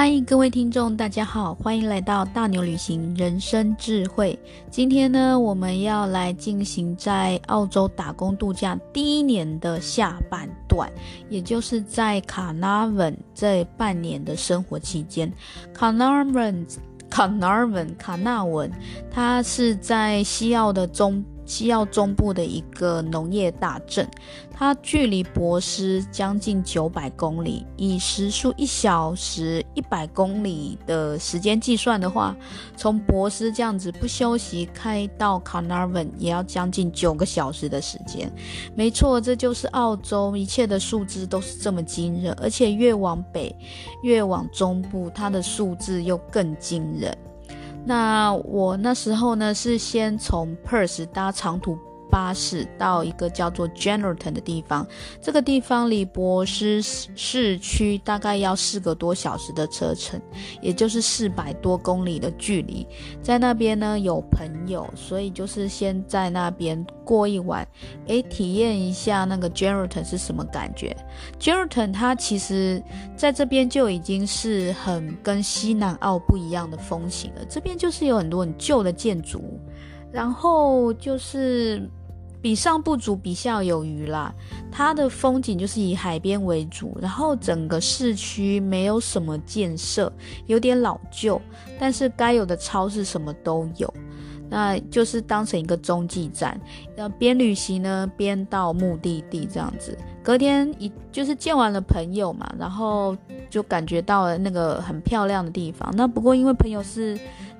嗨，各位听众，大家好，欢迎来到大牛旅行人生智慧。今天呢，我们要来进行在澳洲打工度假第一年的下半段，也就是在卡纳文这半年的生活期间。卡纳文，卡纳文，卡纳文，它是在西澳的中。西澳中部的一个农业大镇，它距离博斯将近九百公里。以时速一小时一百公里的时间计算的话，从博斯这样子不休息开到卡纳文也要将近九个小时的时间。没错，这就是澳洲，一切的数字都是这么惊人，而且越往北，越往中部，它的数字又更惊人。那我那时候呢，是先从 Perth 搭长途巴士到一个叫做 Geraldton 的地方，这个地方离博斯市区大概要四个多小时的车程，也就是四百多公里的距离。在那边呢，有朋友，所以就是先在那边过一晚，诶，体验一下那个 Geraldton 是什么感觉。Geraldton 它其实在这边就已经是很跟西南澳不一样的风情了，这边就是有很多很旧的建筑，然后就是。比上不足，比下有余啦。它的风景就是以海边为主，然后整个市区没有什么建设，有点老旧，但是该有的超市什么都有。那就是当成一个中继站，要边旅行呢边到目的地这样子。隔天一就是见完了朋友嘛，然后就感觉到了那个很漂亮的地方。那不过因为朋友是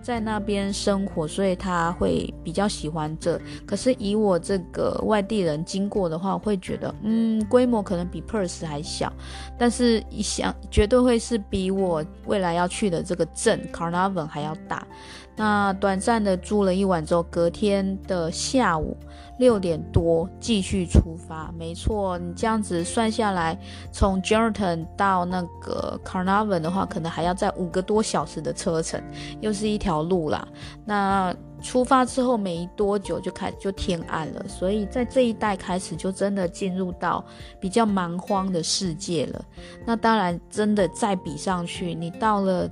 在那边生活，所以他会比较喜欢这。可是以我这个外地人经过的话，会觉得嗯，规模可能比 Perth 还小，但是一想绝对会是比我未来要去的这个镇 Carnarvon 还要大。那短暂的住了一晚之后，隔天的下午六点多继续出发。没错，你这样子算下来，从 Geraldton 到那个 Carnarvon 的话，可能还要再五个多小时的车程，又是一条路啦。那出发之后没多久就开始就天暗了，所以在这一带开始就真的进入到比较蛮荒的世界了。那当然，真的再比上去，你到了。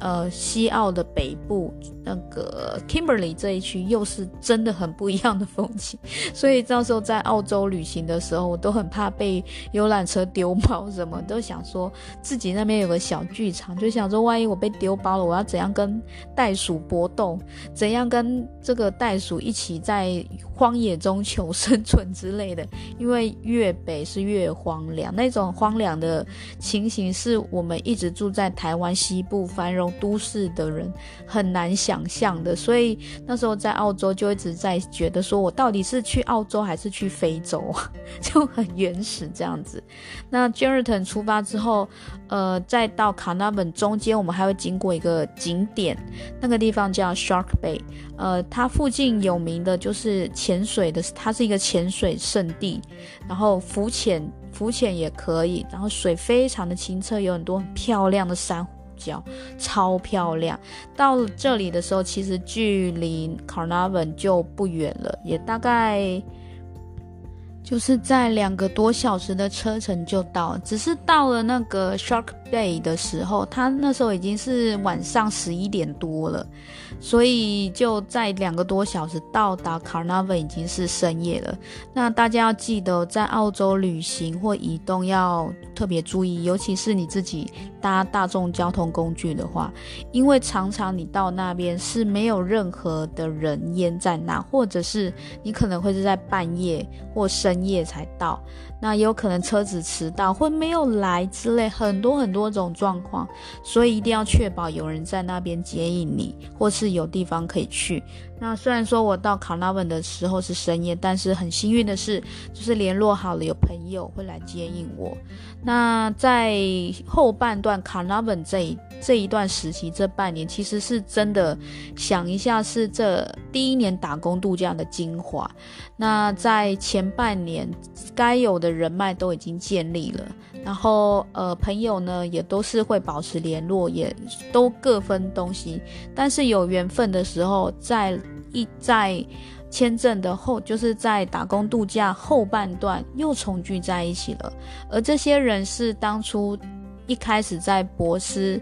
呃，西澳的北部那个 Kimberley 这一区又是真的很不一样的风景，所以到时候在澳洲旅行的时候，我都很怕被游览车丢包，什么都想说自己那边有个小剧场，就想说万一我被丢包了，我要怎样跟袋鼠搏斗，怎样跟这个袋鼠一起在荒野中求生存之类的。因为越北是越荒凉，那种荒凉的情形是我们一直住在台湾西部繁容都市的人很难想象的，所以那时候在澳洲就一直在觉得说，我到底是去澳洲还是去非洲？就很原始这样子。那 Geraldton 出发之后，呃，再到卡纳本中间，我们还会经过一个景点，那个地方叫 Shark Bay。呃，它附近有名的就是潜水的，它是一个潜水圣地，然后浮潜浮潜也可以，然后水非常的清澈，有很多很漂亮的珊瑚。礁超漂亮，到这里的时候，其实距离 Carnarvon 就不远了，也大概就是在两个多小时的车程就到。只是到了那个 Shark Bay 的时候，它那时候已经是晚上十一点多了。所以就在两个多小时到达 Carnarvon 已经是深夜了。那大家要记得，在澳洲旅行或移动要特别注意，尤其是你自己搭大众交通工具的话，因为常常你到那边是没有任何的人烟在那，或者是你可能会是在半夜或深夜才到。那也有可能车子迟到或没有来之类，很多很多种状况，所以一定要确保有人在那边接应你，或是有地方可以去。那虽然说我到 Caravan 的时候是深夜，但是很幸运的是，就是联络好了有朋友会来接应我。那在后半段 Caravan 这一这一段时期，这半年其实是真的想一下是这第一年打工度假的精华。那在前半年该有的人脉都已经建立了，然后呃朋友呢也都是会保持联络，也都各分东西。但是有缘分的时候，在一在签证的后，就是在打工度假后半段又重聚在一起了。而这些人是当初一开始在博斯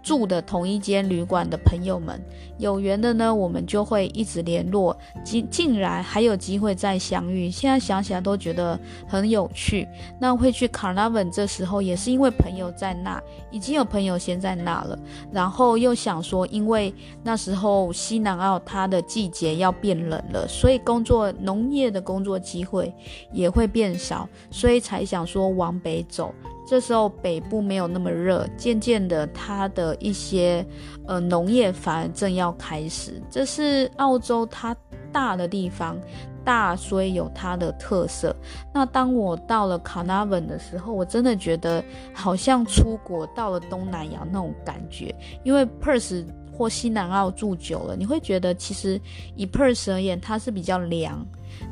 住的同一间旅馆的朋友们，有缘的呢，我们就会一直联络，竟竟然还有机会再相遇。现在想起来都觉得很有趣。那会去 Carnarvon 这时候也是因为朋友在那，已经有朋友先在那了，然后又想说，因为那时候西南澳它的季节要变冷了，所以工作农业的工作机会也会变少，所以才想说往北走。这时候北部没有那么热，渐渐的，它的一些呃农业反而正要开始。这是澳洲它大的地方，大所以有它的特色。那当我到了卡纳文的时候，我真的觉得好像出国到了东南亚那种感觉，因为 Perth 或西南澳住久了，你会觉得其实以 Perth 而言，它是比较凉。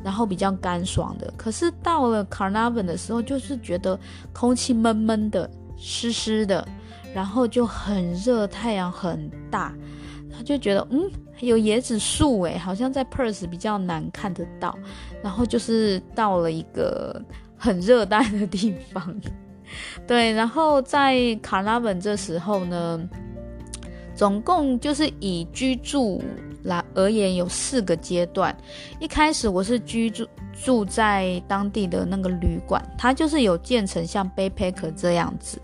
然后比较干爽的，可是到了 Carnarvon 的时候，就是觉得空气闷闷的、湿湿的，然后就很热，太阳很大，他就觉得嗯，有椰子树诶，好像在 Perth 比较难看得到。然后就是到了一个很热带的地方，对。然后在 Carnarvon 这时候呢，总共就是以居住。来而言有四个阶段，一开始我是居住住在当地的那个旅馆，它就是有建成像 backpack 这样子。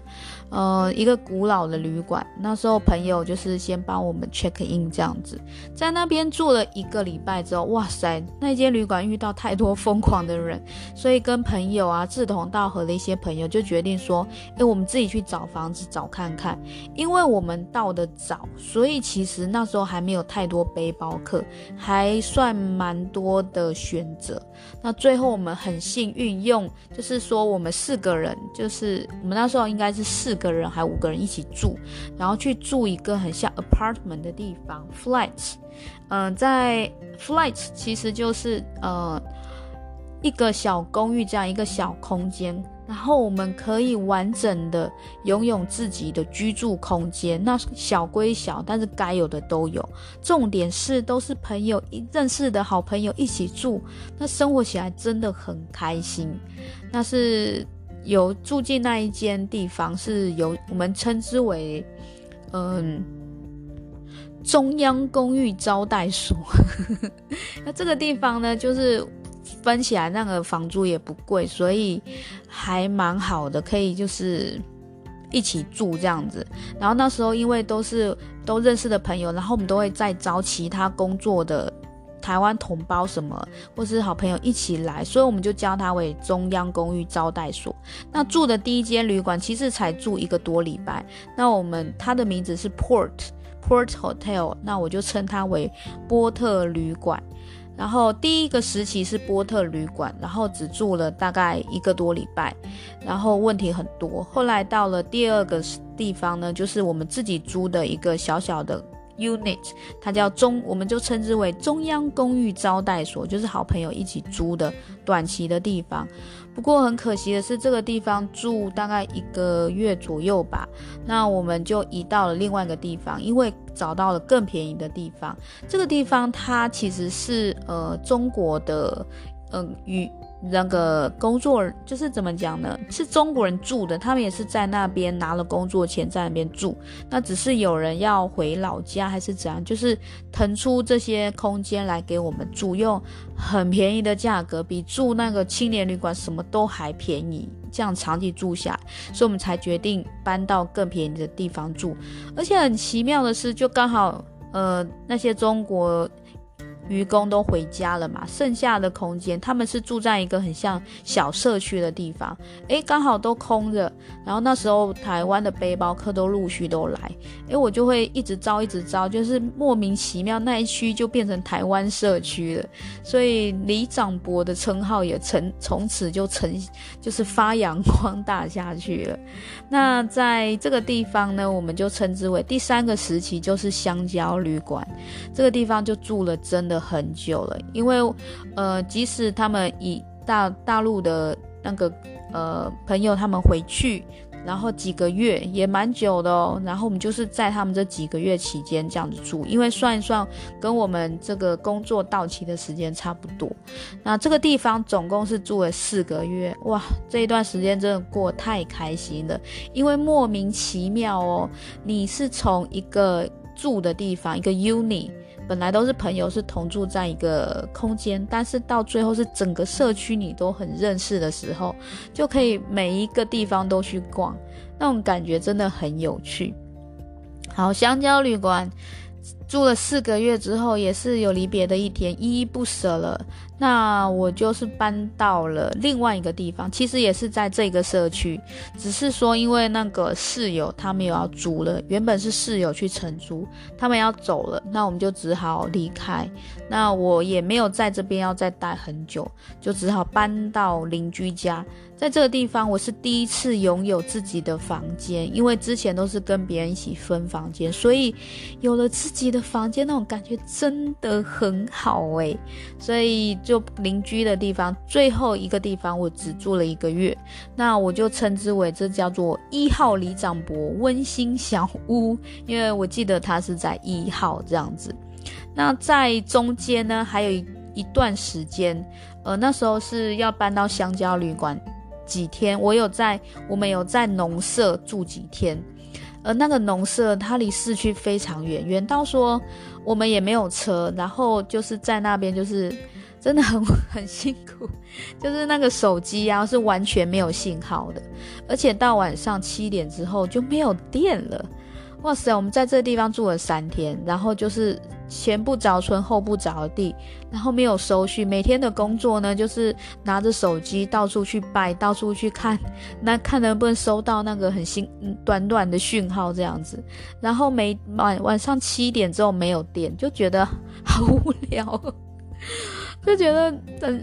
呃，一个古老的旅馆，那时候朋友就是先帮我们 check in 这样子，在那边住了一个礼拜之后，哇塞，那间旅馆遇到太多疯狂的人，所以跟朋友啊志同道合的一些朋友就决定说，诶，我们自己去找房子找看看，因为我们到的早，所以其实那时候还没有太多背包客，还算蛮多的选择。那最后我们很幸运用，就是说我们四个人，就是我们那时候应该是四个。人还五个人一起住，然后去住一个很像 apartment 的地方，flats，嗯、在 flats 其实就是呃一个小公寓这样一个小空间，然后我们可以完整的拥有自己的居住空间。那小归小，但是该有的都有。重点是都是朋友一认识的好朋友一起住，那生活起来真的很开心。那是。有住进那一间地方，是由我们称之为，嗯，中央公寓招待所。那这个地方呢，就是分起来那个房租也不贵，所以还蛮好的，可以就是一起住这样子。然后那时候因为都是都认识的朋友，然后我们都会再招其他工作的。台湾同胞什么，或是好朋友一起来，所以我们就叫它为中央公寓招待所。那住的第一间旅馆其实才住一个多礼拜。那我们它的名字是 Port Port Hotel，那我就称它为波特旅馆。然后第一个时期是波特旅馆，然后只住了大概一个多礼拜，然后问题很多。后来到了第二个地方呢，就是我们自己租的一个小小的。Unit，它叫中，我们就称之为中央公寓招待所，就是好朋友一起租的短期的地方。不过很可惜的是，这个地方住大概一个月左右吧，那我们就移到了另外一个地方，因为找到了更便宜的地方。这个地方它其实是呃中国的，嗯、与。那个工作就是怎么讲呢？是中国人住的，他们也是在那边拿了工作钱在那边住。那只是有人要回老家还是怎样，就是腾出这些空间来给我们住，用很便宜的价格，比住那个青年旅馆什么都还便宜。这样长期住下，所以我们才决定搬到更便宜的地方住。而且很奇妙的是，就刚好呃那些中国。渔工都回家了嘛，剩下的空间，他们是住在一个很像小社区的地方，诶，刚好都空着。然后那时候台湾的背包客都陆续都来，诶，我就会一直招，一直招，就是莫名其妙那一区就变成台湾社区了。所以李长伯的称号也成从此就成就是发扬光大下去了。那在这个地方呢，我们就称之为第三个时期，就是香蕉旅馆。这个地方就住了真。很久了，因为，呃，即使他们以大大陆的那个呃朋友他们回去，然后几个月也蛮久的哦。然后我们就是在他们这几个月期间这样子住，因为算一算跟我们这个工作到期的时间差不多。那这个地方总共是住了四个月，哇，这一段时间真的过太开心了，因为莫名其妙哦，你是从一个住的地方，一个 uni。本来都是朋友，是同住在一个空间，但是到最后是整个社区你都很认识的时候，就可以每一个地方都去逛，那种感觉真的很有趣。好，香蕉旅馆住了四个月之后，也是有离别的一天，依依不舍了。那我就是搬到了另外一个地方，其实也是在这个社区，只是说因为那个室友他们有要租了，原本是室友去承租，他们要走了，那我们就只好离开。那我也没有在这边要再待很久，就只好搬到邻居家。在这个地方，我是第一次拥有自己的房间，因为之前都是跟别人一起分房间，所以有了自己的房间，那种感觉真的很好诶。所以就邻居的地方，最后一个地方我只住了一个月，那我就称之为这叫做一号里长伯温馨小屋，因为我记得他是在一号这样子。那在中间呢，还有一段时间，呃，那时候是要搬到香蕉旅馆。几天，我有在，我们有在农舍住几天，而那个农舍它离市区非常远，远到说我们也没有车，然后就是在那边就是真的很 很辛苦，就是那个手机啊是完全没有信号的，而且到晚上七点之后就没有电了。哇塞，我们在这个地方住了三天，然后就是前不着村后不着地，然后没有收讯，每天的工作呢就是拿着手机到处去拜，到处去看，那看能不能收到那个很新短短的讯号这样子，然后每晚晚上七点之后没有电，就觉得 好无聊。就觉得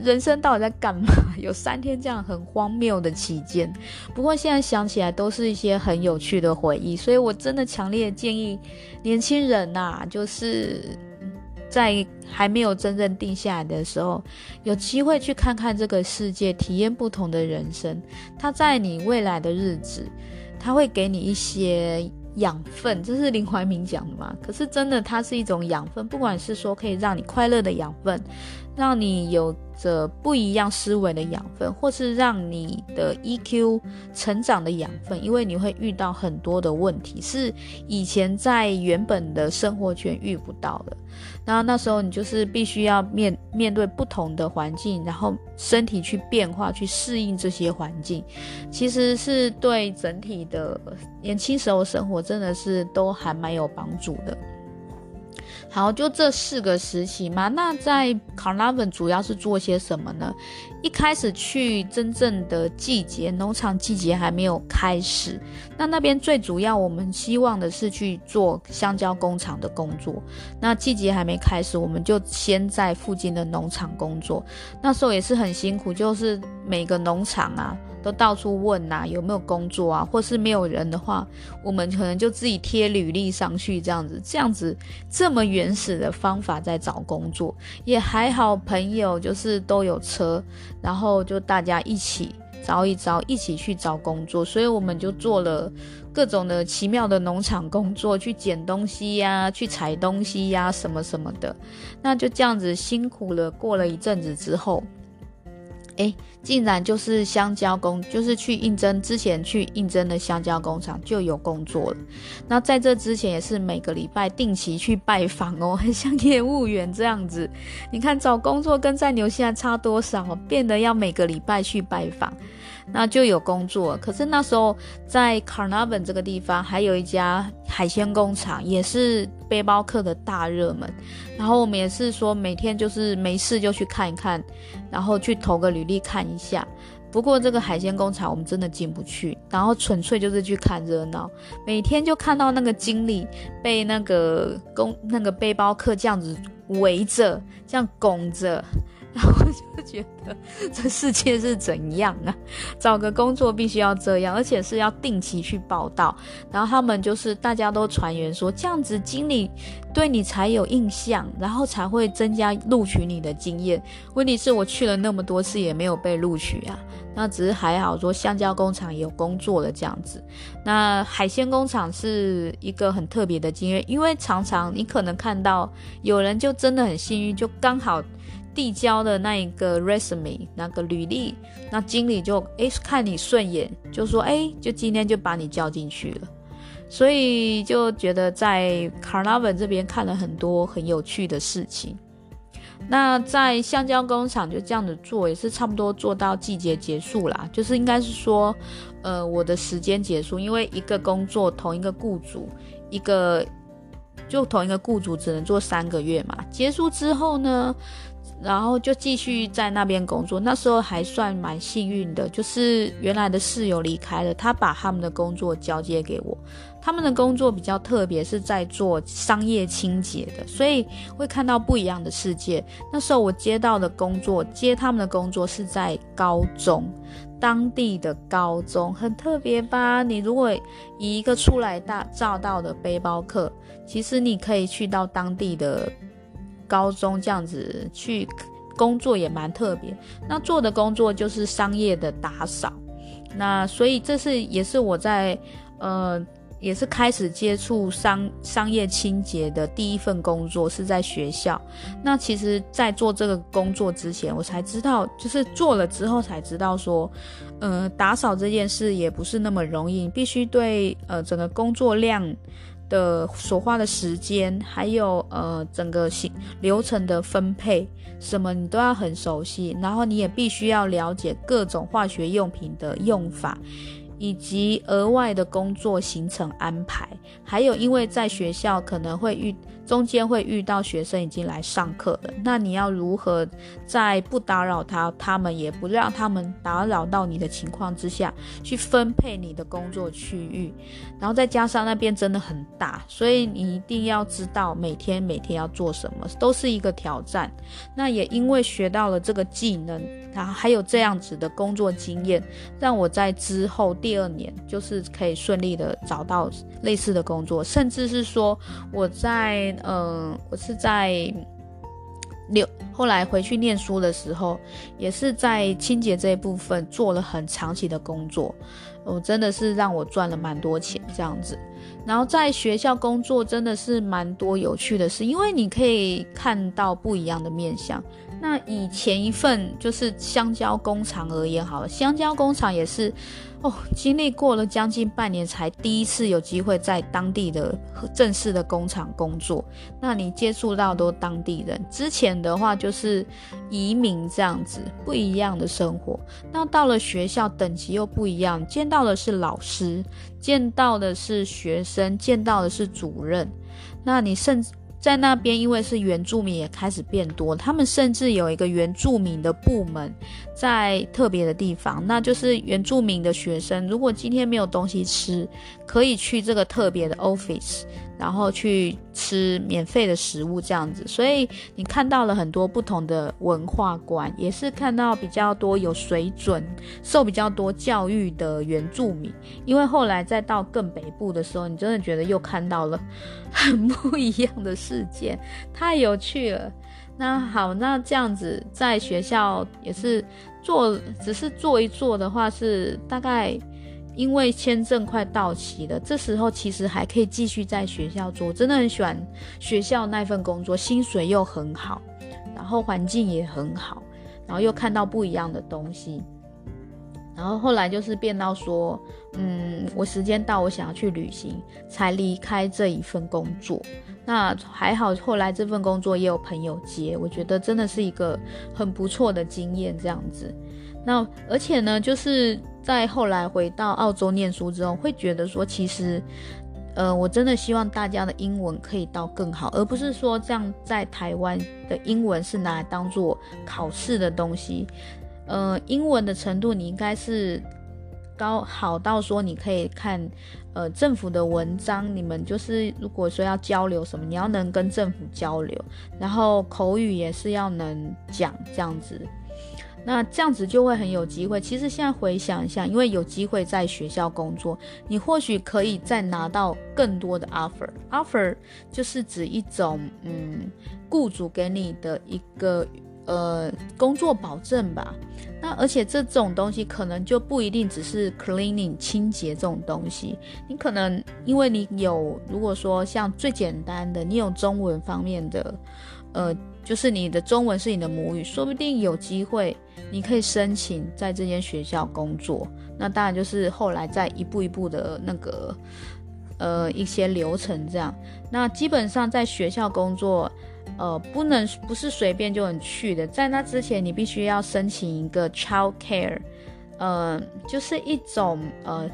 人生到底在干嘛？有三天这样很荒谬的期间，不过现在想起来都是一些很有趣的回忆，所以我真的强烈建议年轻人呐，就是在还没有真正定下来的时候，有机会去看看这个世界，体验不同的人生。它在你未来的日子，它会给你一些。养分，这是林怀民讲的嘛？可是真的，它是一种养分，不管是说可以让你快乐的养分，让你有着不一样思维的养分，或是让你的 EQ 成长的养分，因为你会遇到很多的问题，是以前在原本的生活圈遇不到的。那那时候你就是必须要面面对不同的环境，然后身体去变化，去适应这些环境，其实是对整体的年轻时候生活真的是都还蛮有帮助的。好，就这四个时期嘛。那在 Carnarvon 主要是做些什么呢？一开始去真正的季节，农场季节还没有开始。那那边最主要，我们希望的是去做香蕉工厂的工作。那季节还没开始，我们就先在附近的农场工作。那时候也是很辛苦，就是每个农场啊。都到处问呐、啊，有没有工作啊？或是没有人的话，我们可能就自己贴履历上去，这样子，这样子这么原始的方法在找工作，也还好，朋友就是都有车，然后就大家一起招一招，一起去找工作，所以我们就做了各种的奇妙的农场工作，去捡东西呀、去采东西呀、什么什么的，那就这样子辛苦了，过了一阵子之后。诶，竟然就是香蕉工，就是去应征之前去应征的香蕉工厂就有工作了。那在这之前也是每个礼拜定期去拜访哦，很像业务员这样子。你看找工作跟在牛西兰差多少，变得要每个礼拜去拜访。那就有工作，可是那时候在 Carnarvon 这个地方还有一家海鲜工厂，也是背包客的大热门。然后我们也是说每天就是没事就去看一看，然后去投个履历看一下。不过这个海鲜工厂我们真的进不去，然后纯粹就是去看热闹。每天就看到那个经理被那个工那个背包客这样子围着，这样拱着。然后就觉得这世界是怎样啊？找个工作必须要这样，而且是要定期去报道。然后他们就是大家都传言说，这样子经理对你才有印象，然后才会增加录取你的经验。问题是我去了那么多次也没有被录取啊。那只是还好说，橡胶工厂有工作了这样子。那海鲜工厂是一个很特别的经验，因为常常你可能看到有人就真的很幸运，就刚好。递交的那一个 resume 那个履历，那经理就诶看你顺眼，就说诶就今天就把你叫进去了，所以就觉得在 Carnarvon 这边看了很多很有趣的事情。那在橡胶工厂就这样子做，也是差不多做到季节结束啦，就是应该是说，呃，我的时间结束，因为一个工作同一个雇主，一个就同一个雇主只能做三个月嘛，结束之后呢，然后就继续在那边工作，那时候还算蛮幸运的，就是原来的室友离开了，他把他们的工作交接给我。他们的工作比较特别，是在做商业清洁的，所以会看到不一样的世界。那时候我接到的工作，接他们的工作是在高中，当地的高中，很特别吧？你如果以一个初来大乍到的背包客，其实你可以去到当地的。高中这样子去工作也蛮特别，那做的工作就是商业的打扫，那所以这是也是我在呃也是开始接触商商业清洁的第一份工作是在学校。那其实，在做这个工作之前，我才知道，就是做了之后才知道说，呃，打扫这件事也不是那么容易，必须对呃整个工作量。的所花的时间，还有呃整个行流程的分配，什么你都要很熟悉，然后你也必须要了解各种化学用品的用法。以及额外的工作行程安排，还有因为在学校可能会遇中间会遇到学生已经来上课了，那你要如何在不打扰他，他们也不让他们打扰到你的情况之下去分配你的工作区域，然后再加上那边真的很大，所以你一定要知道每天每天要做什么，都是一个挑战。那也因为学到了这个技能，然后还有这样子的工作经验，让我在之后第二年就是可以顺利的找到类似的工作，甚至是说我在嗯、我是在六后来回去念书的时候，也是在清洁这一部分做了很长期的工作，我真的是让我赚了蛮多钱这样子。然后在学校工作真的是蛮多有趣的事，因为你可以看到不一样的面相。那以前一份就是香蕉工厂而言，好了，香蕉工厂也是。哦，经历过了将近半年，才第一次有机会在当地的正式的工厂工作。那你接触到都当地人，之前的话就是移民这样子，不一样的生活。那到了学校，等级又不一样，见到的是老师，见到的是学生，见到的是主任。那你甚至。在那边，因为是原住民，也开始变多。他们甚至有一个原住民的部门，在特别的地方，那就是原住民的学生，如果今天没有东西吃，可以去这个特别的 office。然后去吃免费的食物这样子，所以你看到了很多不同的文化观，也是看到比较多有水准、受比较多教育的原住民。因为后来再到更北部的时候，你真的觉得又看到了很不一样的世界，太有趣了。那好，那这样子在学校也是做，只是做一做的话是大概。因为签证快到期了，这时候其实还可以继续在学校做，真的很喜欢学校那份工作，薪水又很好，然后环境也很好，然后又看到不一样的东西，然后后来就是变到说，嗯，我时间到，我想要去旅行，才离开这一份工作。那还好，后来这份工作也有朋友接，我觉得真的是一个很不错的经验，这样子。那而且呢，就是在后来回到澳洲念书之后，会觉得说，其实，呃，我真的希望大家的英文可以到更好，而不是说这样在台湾的英文是拿来当做考试的东西。呃，英文的程度你应该是高好到说你可以看呃政府的文章，你们就是如果说要交流什么，你要能跟政府交流，然后口语也是要能讲这样子。那这样子就会很有机会。其实现在回想一下，因为有机会在学校工作，你或许可以再拿到更多的 offer。offer 就是指一种嗯，雇主给你的一个呃工作保证吧。那而且这种东西可能就不一定只是 cleaning 清洁这种东西，你可能因为你有，如果说像最简单的，你有中文方面的，呃。就是你的中文是你的母语，说不定有机会，你可以申请在这间学校工作。那当然就是后来再一步一步的那个，呃，一些流程这样。那基本上在学校工作，呃，不能不是随便就能去的，在那之前你必须要申请一个 child care，呃，就是一种呃。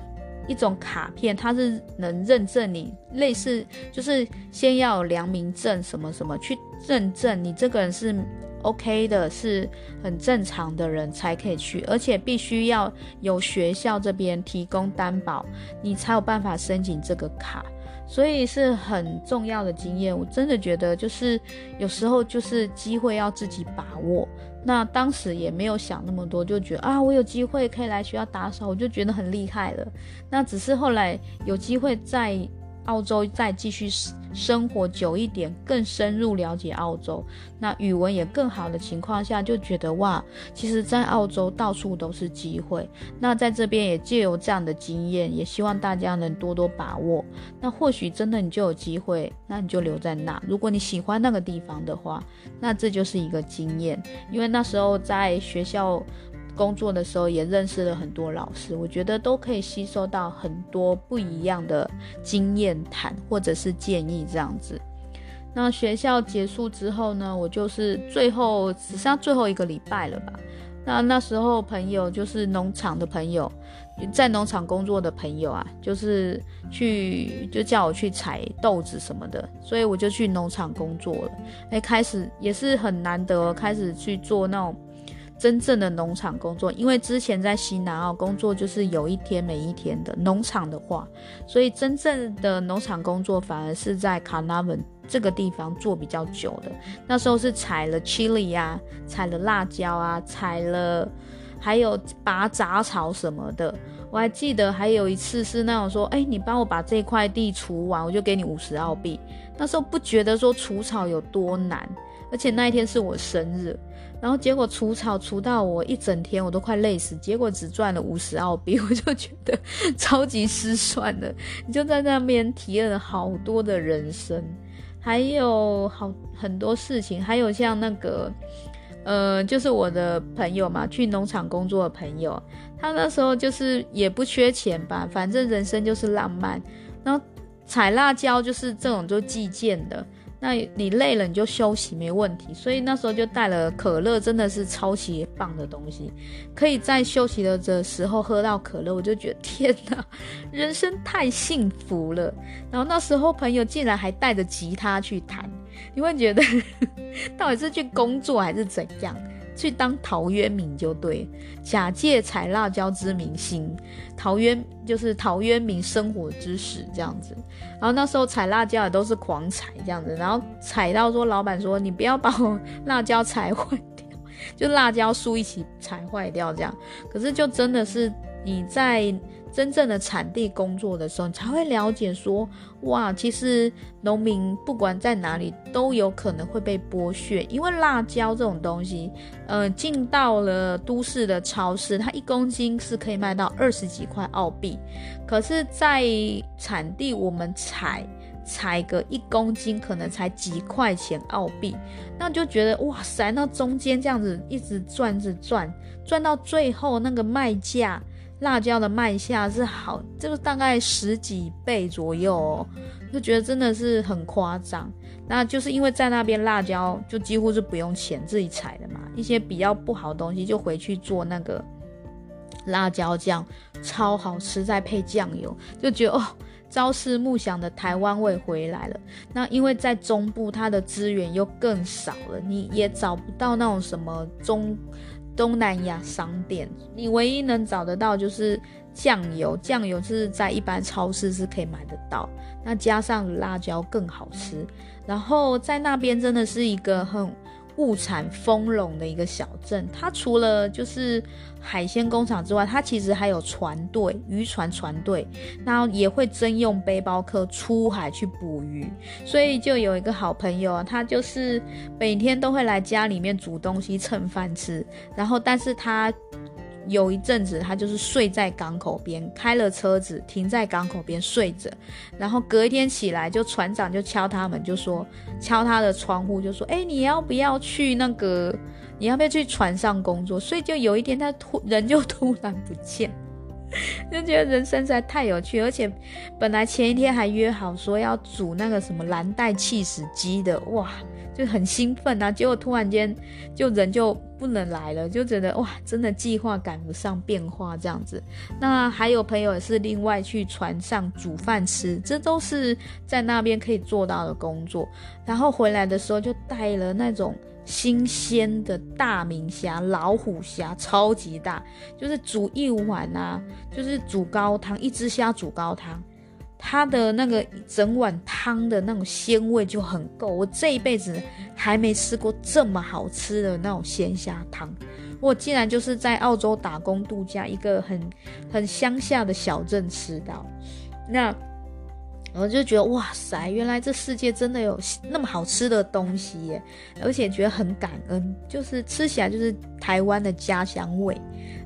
一种卡片，它是能认证你，类似就是先要有良民证什么什么去认证你这个人是 OK 的，是很正常的人才可以去，而且必须要有学校这边提供担保，你才有办法申请这个卡。所以是很重要的经验，我真的觉得就是有时候就是机会要自己把握。那当时也没有想那么多，就觉得啊，我有机会可以来学校打扫，我就觉得很厉害了。那只是后来有机会再。澳洲再继续生活久一点，更深入了解澳洲，那语文也更好的情况下，就觉得哇，其实，在澳洲到处都是机会。那在这边也借由这样的经验，也希望大家能多多把握。那或许真的你就有机会，那你就留在那。如果你喜欢那个地方的话，那这就是一个经验。因为那时候在学校。工作的时候也认识了很多老师，我觉得都可以吸收到很多不一样的经验谈或者是建议这样子。那学校结束之后呢，我就是最后只剩最后一个礼拜了吧。那那时候朋友就是农场的朋友，在农场工作的朋友啊，就是去就叫我去采豆子什么的，所以我就去农场工作了。哎，开始也是很难得，开始去做那种。真正的农场工作，因为之前在西南澳工作就是有一天没一天的农场的话，所以真正的农场工作反而是在 Carnarvon 这个地方做比较久的。那时候是采了 chili 啊，采了辣椒啊，采了还有拔杂草什么的。我还记得还有一次是那种说，哎，你帮我把这块地除完，我就给你五十澳币。那时候不觉得说除草有多难，而且那一天是我生日。然后结果除草除到我一整天，我都快累死。结果只赚了五十澳币，我就觉得超级失算的。你就在那边体验了好多的人生，还有好很多事情，还有像那个，呃，就是我的朋友嘛，去农场工作的朋友，他那时候就是也不缺钱吧，反正人生就是浪漫。然后采辣椒就是这种就计件的。那你累了你就休息没问题，所以那时候就带了可乐，真的是超级棒的东西，可以在休息的的时候喝到可乐，我就觉得 天哪，人生太幸福了。然后那时候朋友竟然还带着吉他去弹，你会觉得 到底是去工作还是怎样？去当陶渊明就对，假借采辣椒之名行陶渊，就是陶渊明生活之史这样子。然后那时候采辣椒也都是狂采这样子，然后采到说老板说，你不要把我辣椒采坏掉，就辣椒树一起采坏掉这样。可是就真的是你在。真正的产地工作的时候，你才会了解说，哇，其实农民不管在哪里都有可能会被剥削，因为辣椒这种东西，呃，进到了都市的超市，它一公斤是可以卖到二十几块澳币，可是，在产地我们采采个一公斤可能才几块钱澳币，那就觉得哇塞，那中间这样子一直赚着转，转到最后那个卖价。辣椒的卖价是好，就是大概十几倍左右哦，就觉得真的是很夸张。那就是因为在那边辣椒就几乎是不用钱自己采的嘛，一些比较不好的东西就回去做那个辣椒酱，超好吃，再配酱油，就觉得哦，朝思暮想的台湾味回来了。那因为在中部它的资源又更少了，你也找不到那种什么中。东南亚商店，你唯一能找得到就是酱油，酱油是在一般超市是可以买得到，那加上辣椒更好吃。然后在那边真的是一个很物产丰隆的一个小镇，它除了就是海鲜工厂之外，它其实还有船队、渔船船队，然后也会征用背包客出海去捕鱼。所以就有一个好朋友，他就是每天都会来家里面煮东西蹭饭吃，然后但是他。有一阵子，他就是睡在港口边，开了车子停在港口边睡着，然后隔一天起来，就船长就敲他们，就说敲他的窗户，就说：“哎，你要不要去那个？你要不要去船上工作？”所以就有一天，他突人就突然不见，就觉得人生实在太有趣，而且本来前一天还约好说要煮那个什么蓝带气死鸡的，哇！就很兴奋啊，结果突然间就人就不能来了，就觉得哇，真的计划赶不上变化这样子。那还有朋友也是另外去船上煮饭吃，这都是在那边可以做到的工作。然后回来的时候就带了那种新鲜的大明虾、老虎虾，超级大，就是煮一碗啊，就是煮高汤，一只虾煮高汤。它的那个整碗汤的那种鲜味就很够，我这一辈子还没吃过这么好吃的那种鲜虾汤。我竟然就是在澳洲打工度假，一个很很乡下的小镇吃到，那我就觉得哇塞，原来这世界真的有那么好吃的东西耶，而且觉得很感恩，就是吃起来就是台湾的家乡味，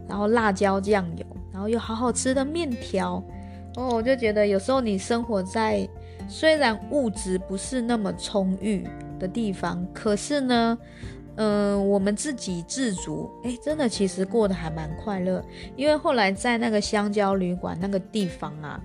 然后辣椒酱油，然后有好好吃的面条。哦，我就觉得有时候你生活在虽然物质不是那么充裕的地方，可是呢，嗯、我们自给自足，哎，真的其实过得还蛮快乐。因为后来在那个香蕉旅馆那个地方啊。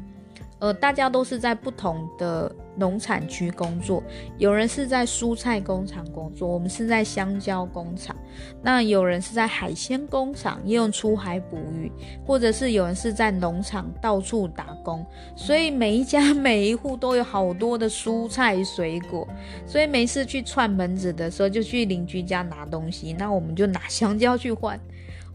呃，大家都是在不同的农产区工作，有人是在蔬菜工厂工作，我们是在香蕉工厂。那有人是在海鲜工厂，也有出海捕鱼，或者是有人是在农场到处打工。所以每一家每一户都有好多的蔬菜水果。所以每次去串门子的时候，就去邻居家拿东西，那我们就拿香蕉去换。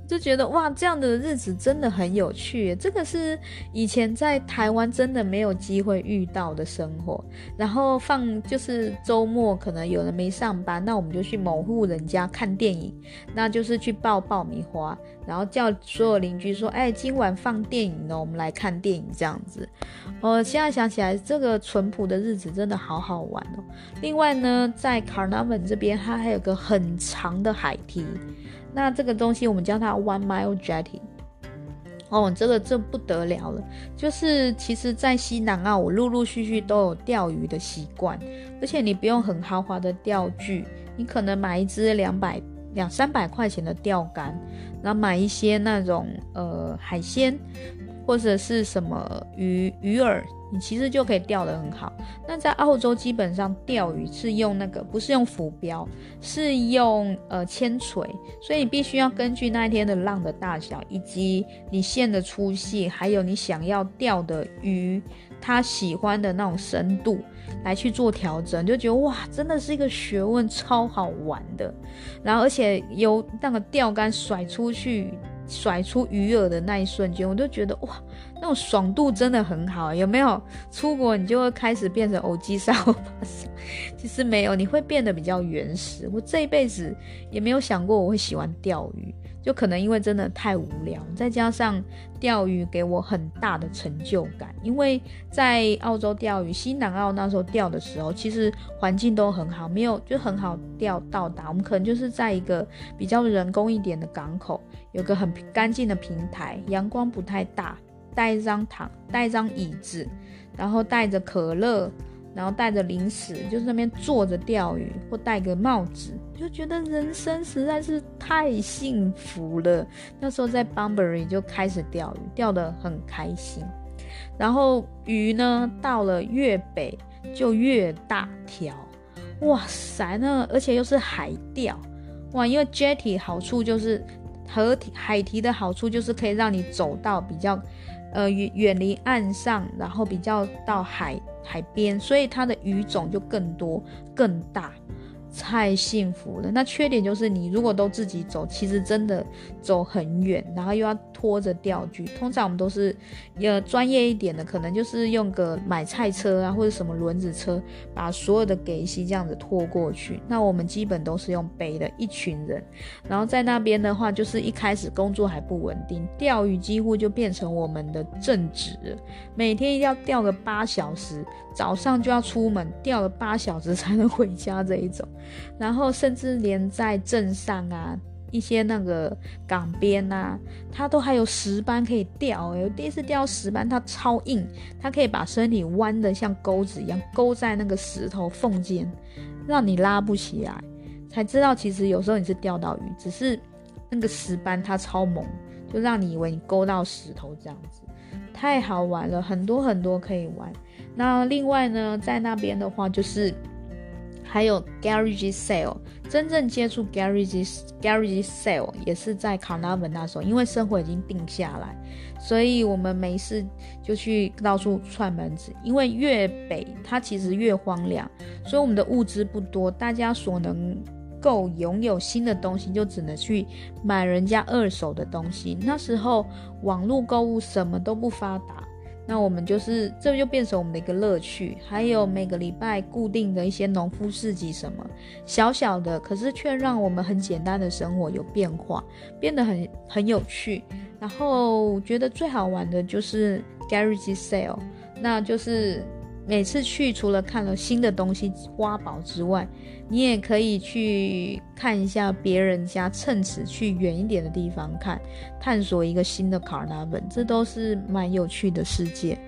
就觉得哇，这样的日子真的很有趣。这个是以前在台湾真的没有机会遇到的生活。然后放就是周末，可能有人没上班，那我们就去某户人家看电影，那就是去爆爆米花，然后叫所有邻居说：“哎，今晚放电影呢，我们来看电影。”这样子。我现在想起来，这个淳朴的日子真的好好玩哦。另外呢，在 Carnarvon 这边，它还有个很长的海堤。那这个东西我们叫它 One Mile Jetty，哦，这个这不得了了，就是其实，在西南澳我陆陆续续都有钓鱼的习惯，而且你不用很豪华的钓具，你可能买一支两百两三百块钱的钓竿，然后买一些那种呃海鲜或者是什么鱼鱼饵。你其实就可以钓得很好。那在澳洲基本上钓鱼是用那个，不是用浮标，是用呃铅锤，所以你必须要根据那一天的浪的大小，以及你线的粗细，还有你想要钓的鱼它喜欢的那种深度来去做调整，就觉得哇，真的是一个学问，超好玩的。然后而且有那个钓竿甩出去。甩出鱼饵的那一瞬间，我就觉得哇，那种爽度真的很好。有没有出国，你就会开始变成欧巴桑？其实没有，你会变得比较原始。我这一辈子也没有想过我会喜欢钓鱼，就可能因为真的太无聊，再加上钓鱼给我很大的成就感。因为在澳洲钓鱼，西南澳那时候钓的时候，其实环境都很好，没有就很好钓到达。我们可能就是在一个比较人工一点的港口。有个很干净的平台，阳光不太大，带一张躺，带一张椅子，然后带着可乐，然后带着零食，就是那边坐着钓鱼，或戴个帽子，就觉得人生实在是太幸福了。那时候在 Bunbury 就开始钓鱼，钓得很开心。然后鱼呢，到了越北就越大条，哇塞，那而且又是海钓，哇，因为 Jetty 好处就是。和海堤的好处就是可以让你走到比较，呃远远离岸上，然后比较到海海边，所以它的鱼种就更多更大。太幸福了。那缺点就是你如果都自己走，其实真的走很远，然后又要拖着钓具。通常我们都是呃专业一点的，可能就是用个买菜车啊，或者什么轮子车，把所有的给息这样子拖过去。那我们基本都是用背的，一群人。然后在那边的话，就是一开始工作还不稳定，钓鱼几乎就变成我们的正职，每天一定要钓个八小时，早上就要出门钓了八小时才能回家这一种。然后甚至连在镇上啊，一些那个港边啊，它都还有石斑可以钓。诶，第一次钓石斑，它超硬，它可以把身体弯得像钩子一样，勾在那个石头缝间，让你拉不起来。才知道其实有时候你是钓到鱼，只是那个石斑它超猛，就让你以为你勾到石头这样子，太好玩了，很多很多可以玩。那另外呢，在那边的话就是。还有 Garage Sale，真正接触 Garage Garage Sale 也是在 Carnarvon 那时候，因为生活已经定下来，所以我们没事就去到处串门子。因为越北它其实越荒凉，所以我们的物资不多，大家所能够拥有新的东西，就只能去买人家二手的东西。那时候网络购物什么都不发达。那我们就是，这就变成我们的一个乐趣。还有每个礼拜固定的一些农夫市集什么，小小的，可是却让我们很简单的生活有变化，变得很很有趣。然后觉得最好玩的就是 Garage Sale，那就是。每次去，除了看了新的东西挖宝之外，你也可以去看一下别人家，趁此去远一点的地方看，探索一个新的 Carnarvon，这都是蛮有趣的世界。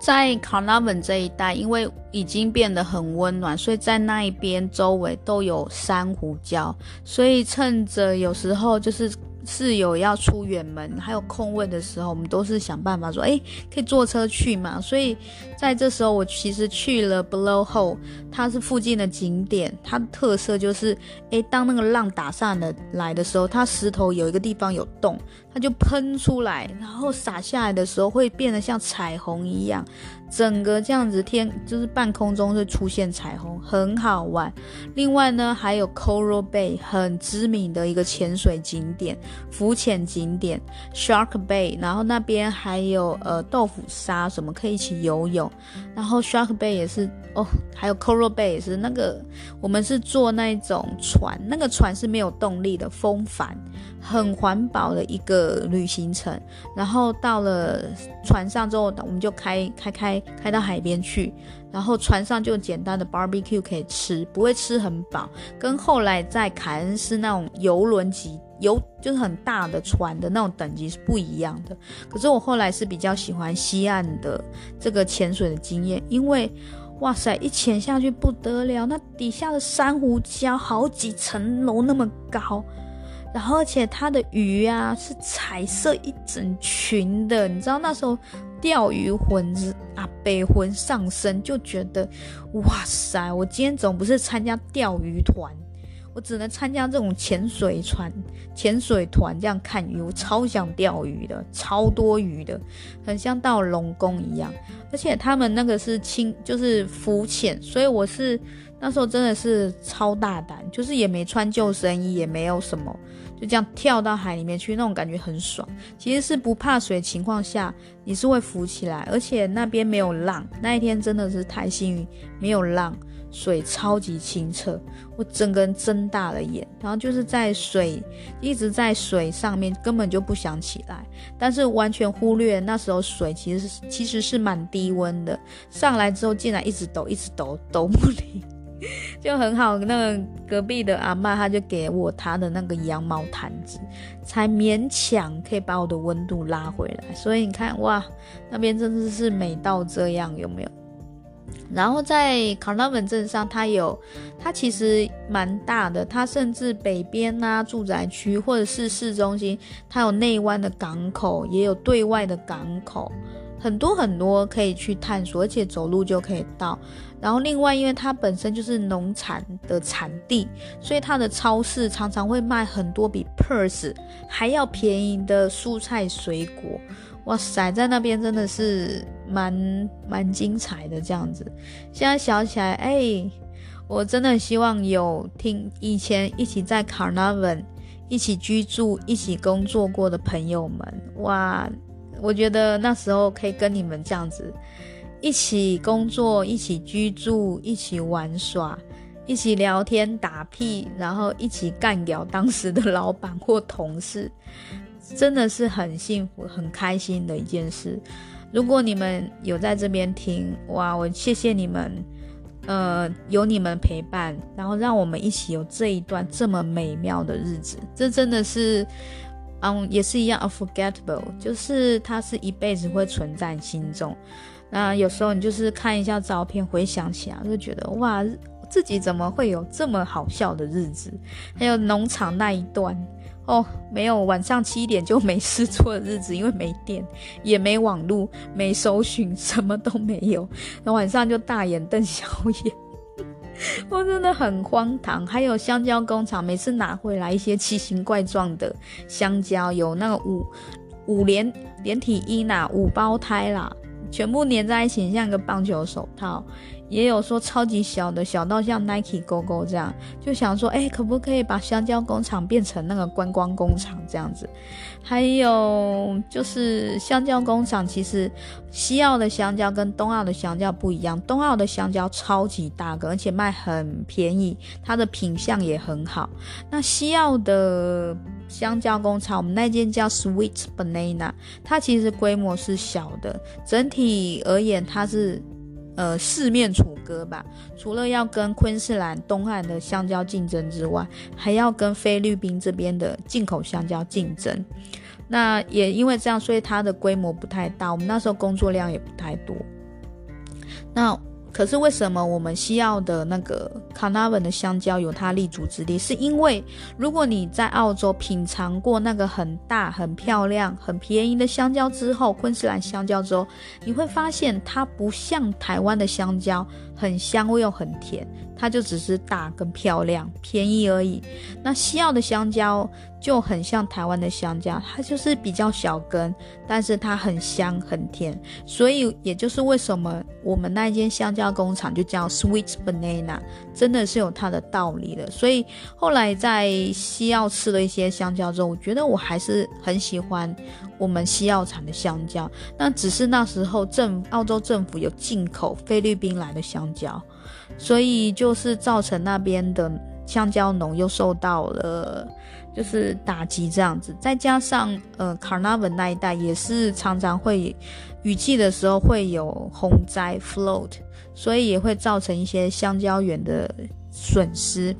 在 Carnarvon 这一带，因为已经变得很温暖，所以在那一边周围都有珊瑚礁，所以趁着有时候就是。室友要出远门，还有空位的时候，我们都是想办法说，哎，可以坐车去嘛。所以在这时候，我其实去了 Blow Hole，它是附近的景点，它的特色就是，哎，当那个浪打上来的来的时候，它石头有一个地方有洞，它就喷出来，然后洒下来的时候会变得像彩虹一样。整个这样子天就是半空中会出现彩虹，很好玩。另外呢，还有 Coral Bay 很知名的一个潜水景点、浮潜景点 Shark Bay，然后那边还有呃豆腐沙什么可以一起游泳。然后 Shark Bay 也是哦，还有 Coral Bay 也是那个我们是坐那种船，那个船是没有动力的风帆，很环保的一个旅行程。然后到了船上之后，我们就开开开。开到海边去，然后船上就简单的 barbecue 可以吃，不会吃很饱，跟后来在凯恩斯那种游轮级游就是很大的船的那种等级是不一样的。可是我后来是比较喜欢西岸的这个潜水的经验，因为哇塞，一潜下去不得了，那底下的珊瑚礁好几层楼那么高。然后，而且它的鱼啊是彩色一整群的，你知道那时候钓鱼魂啊，北魂上身，就觉得哇塞！我今天总不是参加钓鱼团，我只能参加这种潜水船、潜水团这样看鱼。我超想钓鱼的，超多鱼的，很像到龙宫一样。而且他们那个是轻，就是浮潜，所以我是。那时候真的是超大胆，就是也没穿救生衣，也没有什么，就这样跳到海里面去，那种感觉很爽。其实是不怕水的情况下，你是会浮起来，而且那边没有浪。那一天真的是太幸运，没有浪，水超级清澈，我整个人睁大了眼，然后就是在水一直在水上面，根本就不想起来，但是完全忽略那时候水其实是其实是蛮低温的，上来之后竟然一直抖，一直抖，抖不离。就很好，那个隔壁的阿嬷，她就给我她的那个羊毛毯子，才勉强可以把我的温度拉回来。所以你看，哇，那边真的是美到这样，有没有？然后在 Carnarvon 镇上，它有，它其实蛮大的，它甚至北边啊住宅区或者是市中心，它有内湾的港口，也有对外的港口。很多很多可以去探索，而且走路就可以到。然后另外，因为它本身就是农产的产地，所以它的超市常常会卖很多比 Perth 还要便宜的蔬菜水果。哇塞，在那边真的是蛮蛮精彩的这样子。现在想起来，哎，我真的希望有听以前一起在 Carnarvon 一起居住、一起工作过的朋友们，哇！我觉得那时候可以跟你们这样子一起工作、一起居住、一起玩耍、一起聊天打屁，然后一起干掉当时的老板或同事，真的是很幸福、很开心的一件事。如果你们有在这边听，哇，我谢谢你们。呃，有你们陪伴，然后让我们一起有这一段这么美妙的日子，这真的是，嗯，也是一样 unforgettable，就是它是一辈子会存在心中。那有时候你就是看一下照片，回想起来就觉得哇，自己怎么会有这么好笑的日子？还有农场那一段。哦，没有晚上七点就没事做的日子，因为没电，也没网络，没搜寻，什么都没有。那晚上就大眼瞪小眼，我真的很荒唐。还有香蕉工厂，每次拿回来一些奇形怪状的香蕉，有那个五五连连体婴啦，五胞胎啦，全部粘在一起，像一个棒球手套。也有说超级小的，小到像 Nike Go Go 这样，就想说，哎，可不可以把香蕉工厂变成那个观光工厂这样子？还有就是香蕉工厂，其实西澳的香蕉跟东澳的香蕉不一样，东澳的香蕉超级大个，而且卖很便宜，它的品相也很好。那西澳的香蕉工厂，我们那间叫 Sweet Banana，它其实规模是小的，整体而言它是。呃，四面楚歌吧。除了要跟昆士兰东岸的香蕉竞争之外，还要跟菲律宾这边的进口香蕉竞争。那也因为这样，所以它的规模不太大。我们那时候工作量也不太多。那。可是为什么我们西澳的那个 Carnarvon 的香蕉有它立足之地？是因为如果你在澳洲品尝过那个很大、很漂亮、很便宜的香蕉之后，昆士兰香蕉之后，你会发现它不像台湾的香蕉，很香又很甜。它就只是大跟漂亮、便宜而已。那西澳的香蕉就很像台湾的香蕉，它就是比较小根，但是它很香很甜。所以也就是为什么我们那一间香蕉工厂就叫 Sweet Banana，真的是有它的道理的。所以后来在西澳吃了一些香蕉之后，我觉得我还是很喜欢我们西澳产的香蕉。那只是那时候政澳洲政府有进口菲律宾来的香蕉。所以就是造成那边的香蕉农又受到了就是打击这样子，再加上呃 carnavan 那一带也是常常会雨季的时候会有洪灾 （float），所以也会造成一些香蕉园的损失。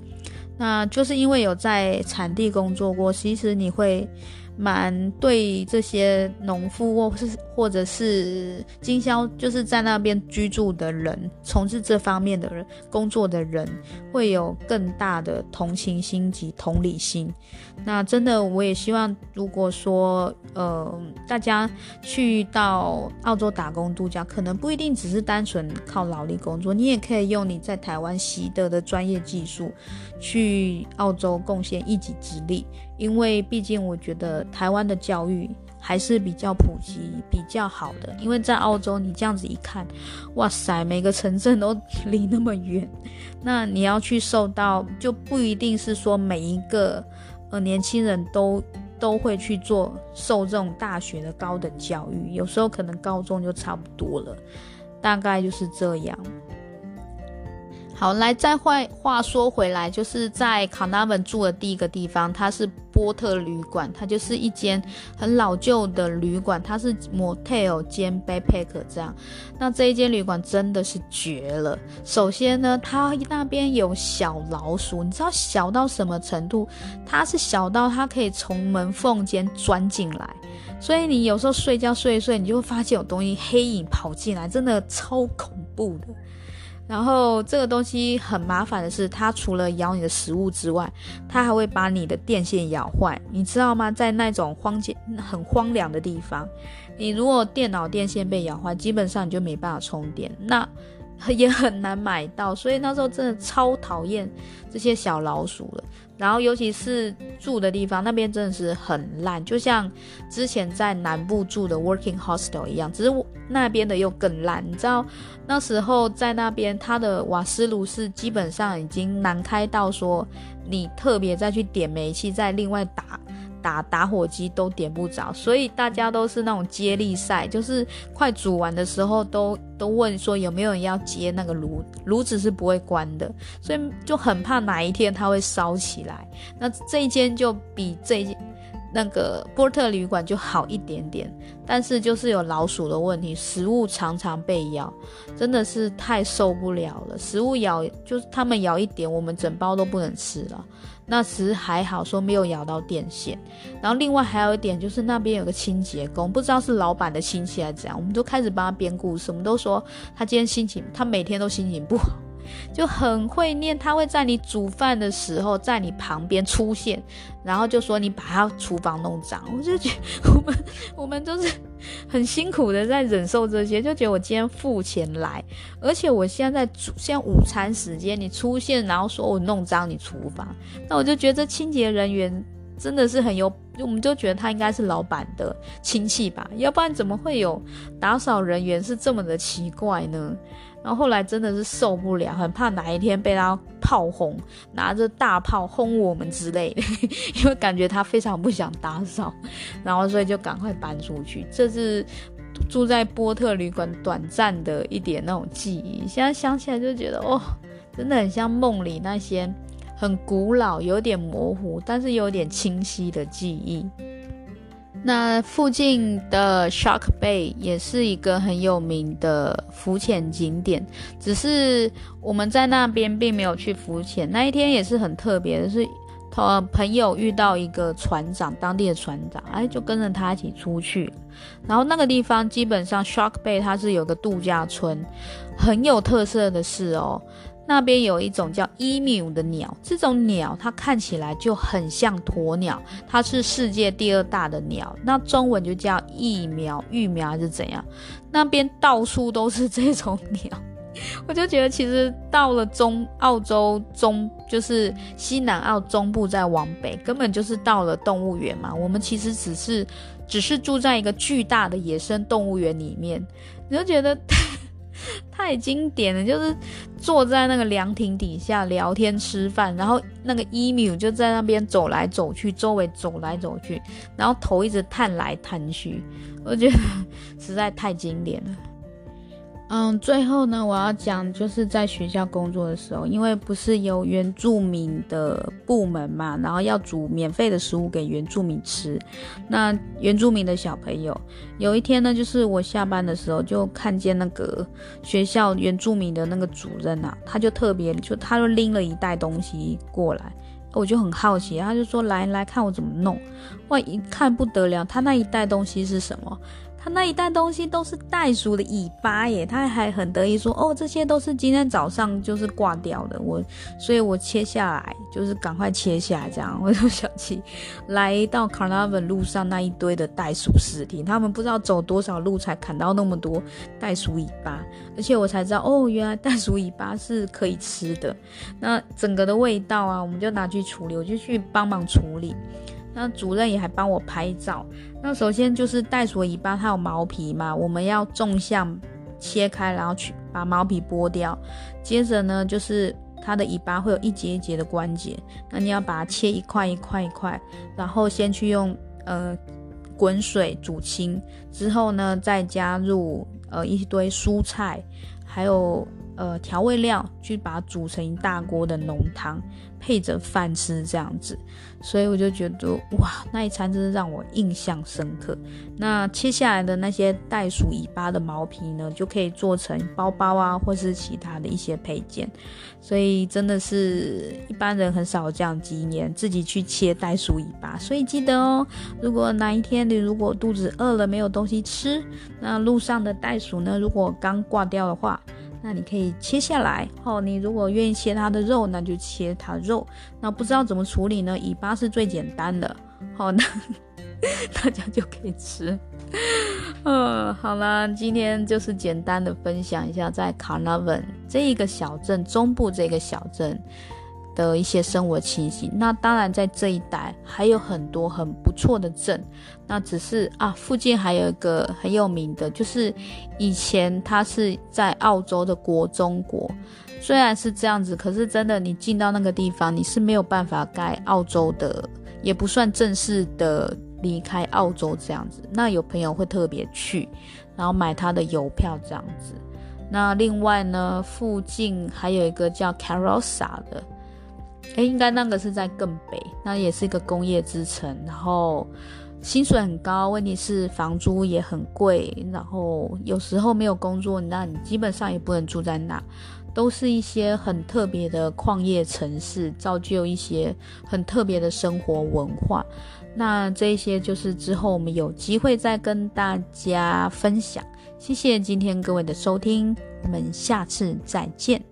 那就是因为有在产地工作过，其实你会。蛮对这些农夫或是或者是经销，就是在那边居住的人，从事这方面的人工作的人，会有更大的同情心及同理心。那真的，我也希望，如果说呃大家去到澳洲打工度假，可能不一定只是单纯靠劳力工作，你也可以用你在台湾习得的专业技术，去澳洲贡献一己之力。因为毕竟我觉得台湾的教育还是比较普及、比较好的。因为在澳洲，你这样子一看，哇塞，每个城镇都 离那么远，那你要去受到，就不一定是说每一个呃年轻人都都会去做受这种大学的高等教育，有时候可能高中就差不多了，大概就是这样。好，来再话话说回来，就是在卡纳文住的第一个地方，它是波特旅馆，它就是一间很老旧的旅馆，它是 motel 兼 backpack 这样。那这一间旅馆真的是绝了。首先呢，它那边有小老鼠，你知道小到什么程度？它是小到它可以从门缝间钻进来，所以你有时候睡觉睡一睡，你就会发现有东西黑影跑进来，真的超恐怖的。然后这个东西很麻烦的是，它除了咬你的食物之外，它还会把你的电线咬坏，你知道吗？在那种荒间很荒凉的地方，你如果电脑电线被咬坏，基本上你就没办法充电。那也很难买到，所以那时候真的超讨厌这些小老鼠了。然后，尤其是住的地方，那边真的是很烂，就像之前在南部住的 working hostel 一样，只是那边的又更烂。你知道，那时候在那边，它的瓦斯炉是基本上已经难开到说，你特别再去点煤气，再另外打。打打火机都点不着，所以大家都是那种接力赛，就是快煮完的时候都都问说有没有人要接那个炉，炉子是不会关的，所以就很怕哪一天它会烧起来。那这一间就比这一间那个波特旅馆就好一点点，但是就是有老鼠的问题，食物常常被咬，真的是太受不了了。食物咬就是他们咬一点，我们整包都不能吃了。那其实还好，说没有咬到电线。然后另外还有一点就是那边有个清洁工，不知道是老板的亲戚还是怎样，我们都开始帮他编故事。我们都说他今天心情，他每天都心情不好，就很会念。他会在你煮饭的时候在你旁边出现，然后就说你把他厨房弄脏。我就觉 我们我们都是。很辛苦的在忍受这些，就觉得我今天付钱来，而且我现在在煮，现在午餐时间你出现，然后说我弄脏你厨房，那我就觉得清洁人员真的是很有，我们就觉得他应该是老板的亲戚吧，要不然怎么会有打扫人员是这么的奇怪呢？然后后来真的是受不了，很怕哪一天被他炮轰，拿着大炮轰我们之类的，因为感觉他非常不想打扫，然后所以就赶快搬出去。这是住在波特旅馆短暂的一点那种记忆，现在想起来就觉得哦，真的很像梦里那些很古老、有点模糊，但是有点清晰的记忆。那附近的 Shark Bay 也是一个很有名的浮潜景点，只是我们在那边并没有去浮潜。那一天也是很特别的是，呃，朋友遇到一个船长，当地的船长，哎，就跟着他一起出去。然后那个地方基本上 Shark Bay 它是有个度假村，很有特色的是哦。那边有一种叫 emu 的鸟，这种鸟它看起来就很像鸵鸟，它是世界第二大的鸟，那中文就叫疫苗、育苗还是怎样？那边到处都是这种鸟，我就觉得其实到了中澳洲中，就是西南澳中部再往北，根本就是到了动物园嘛。我们其实只是只是住在一个巨大的野生动物园里面，你就觉得。太经典了，就是坐在那个凉亭底下聊天吃饭，然后那个 emu 就在那边走来走去，周围走来走去，然后头一直探来探去，我觉得实在太经典了。嗯，最后呢，我要讲就是在学校工作的时候，因为不是有原住民的部门嘛，然后要煮免费的食物给原住民吃。那原住民的小朋友，有一天呢，就是我下班的时候就看见那个学校原住民的那个主任啊，他就特别就他就拎了一袋东西过来，我就很好奇，他就说来来看我怎么弄。哇，一看不得了，他那一袋东西是什么？他那一袋东西都是袋鼠的尾巴耶，他还很得意说：“哦，这些都是今天早上就是挂掉的。”我，所以我切下来就是赶快切下来，这样 我就想起来到 Carnarvon 路上那一堆的袋鼠尸体，他们不知道走多少路才砍到那么多袋鼠尾巴，而且我才知道哦，原来袋鼠尾巴是可以吃的。那整个的味道啊，我们就拿去处理，我就去帮忙处理。那主任也还帮我拍照。那首先就是袋鼠尾巴，它有毛皮嘛，我们要纵向切开，然后去把毛皮剥掉。接着呢，就是它的尾巴会有一节一节的关节，那你要把它切一块一块一块，然后先去用呃滚水煮清，之后呢再加入呃一堆蔬菜，还有。呃，调味料去把它煮成一大锅的浓汤，配着饭吃这样子，所以我就觉得哇，那一餐真是让我印象深刻。那切下来的那些袋鼠尾巴的毛皮呢，就可以做成包包啊，或是其他的一些配件。所以真的是一般人很少这样经验，自己去切袋鼠尾巴。所以记得哦，如果哪一天你如果肚子饿了没有东西吃，那路上的袋鼠呢，如果刚挂掉的话。那你可以切下来，哦，你如果愿意切它的肉，那就切它肉。那不知道怎么处理呢？尾巴是最简单的，好，那 大家就可以吃。嗯，好啦，今天就是简单的分享一下在卡纳文这一个小镇中部这个小镇的一些生活情形。那当然，在这一带还有很多很不错的镇。那只是啊，附近还有一个很有名的，就是以前它是在澳洲的国中国。虽然是这样子，可是真的，你进到那个地方，你是没有办法盖澳洲的，也不算正式的离开澳洲这样子。那有朋友会特别去，然后买他的邮票这样子。那另外呢，附近还有一个叫 Carosa 的，诶，应该那个是在更北，那也是一个工业之城，然后薪水很高，问题是房租也很贵，然后有时候没有工作，那你基本上也不能住在那。都是一些很特别的矿业城市，造就一些很特别的生活文化。那这些就是之后我们有机会再跟大家分享。谢谢今天各位的收听，我们下次再见。